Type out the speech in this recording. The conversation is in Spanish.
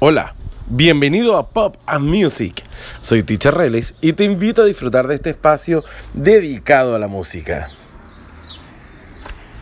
Hola, bienvenido a Pop and Music. Soy Teacher Reles y te invito a disfrutar de este espacio dedicado a la música.